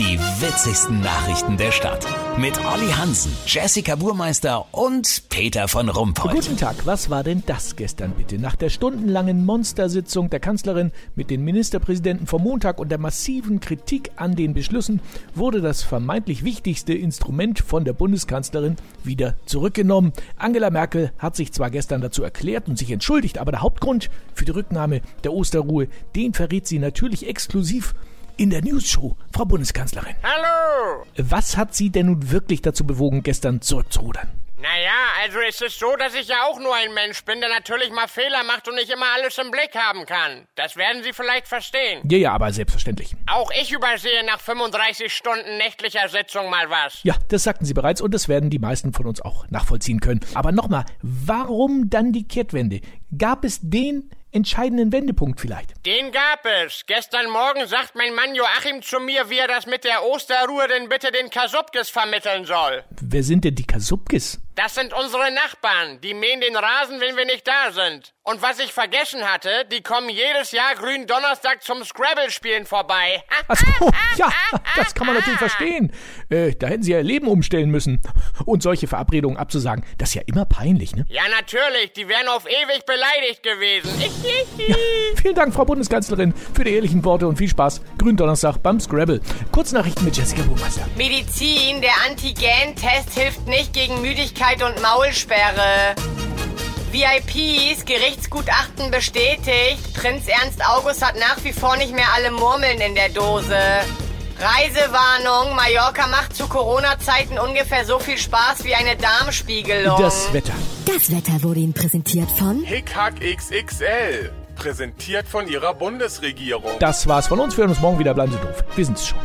Die witzigsten Nachrichten der Stadt. Mit Olli Hansen, Jessica Burmeister und Peter von Rumpold. Guten Tag, was war denn das gestern bitte? Nach der stundenlangen Monstersitzung der Kanzlerin mit den Ministerpräsidenten vom Montag und der massiven Kritik an den Beschlüssen wurde das vermeintlich wichtigste Instrument von der Bundeskanzlerin wieder zurückgenommen. Angela Merkel hat sich zwar gestern dazu erklärt und sich entschuldigt, aber der Hauptgrund für die Rücknahme der Osterruhe, den verrät sie natürlich exklusiv in der News-Show, Frau Bundeskanzlerin. Hallo! Was hat Sie denn nun wirklich dazu bewogen, gestern zurückzurudern? Naja, also es ist so, dass ich ja auch nur ein Mensch bin, der natürlich mal Fehler macht und nicht immer alles im Blick haben kann. Das werden Sie vielleicht verstehen. Ja, ja, aber selbstverständlich. Auch ich übersehe nach 35 Stunden nächtlicher Sitzung mal was. Ja, das sagten Sie bereits und das werden die meisten von uns auch nachvollziehen können. Aber nochmal, warum dann die Kehrtwende? Gab es den entscheidenden Wendepunkt vielleicht? Den gab es. Gestern Morgen sagt mein Mann Joachim zu mir, wie er das mit der Osterruhe denn bitte den Kasubkis vermitteln soll. Wer sind denn die Kasubkis? Das sind unsere Nachbarn. Die mähen den Rasen, wenn wir nicht da sind. Und was ich vergessen hatte, die kommen jedes Jahr grünen Donnerstag zum Scrabble-Spielen vorbei. Achso, ja, das kann man natürlich verstehen. Äh, da hätten sie ihr Leben umstellen müssen. Und solche Verabredungen abzusagen, das ist ja immer peinlich, ne? Ja, natürlich. Die wären auf ewig beleidigt gewesen. Ja, vielen Dank, Frau Bundeskanzlerin, für die ehrlichen Worte und viel Spaß. Gründonnerstag beim Scrabble. Kurznachrichten mit Jessica Burmeister. Medizin, der Antigen-Test hilft nicht gegen Müdigkeit und Maulsperre. VIPs, Gerichtsgutachten bestätigt. Prinz Ernst August hat nach wie vor nicht mehr alle Murmeln in der Dose. Reisewarnung, Mallorca macht zu Corona-Zeiten ungefähr so viel Spaß wie eine Darmspiegelung. Das Wetter. Das Wetter wurde Ihnen präsentiert von Hickhack XXL. Präsentiert von Ihrer Bundesregierung. Das war's von uns. Wir hören uns morgen wieder. Bleiben Sie doof. Wir sind's schon.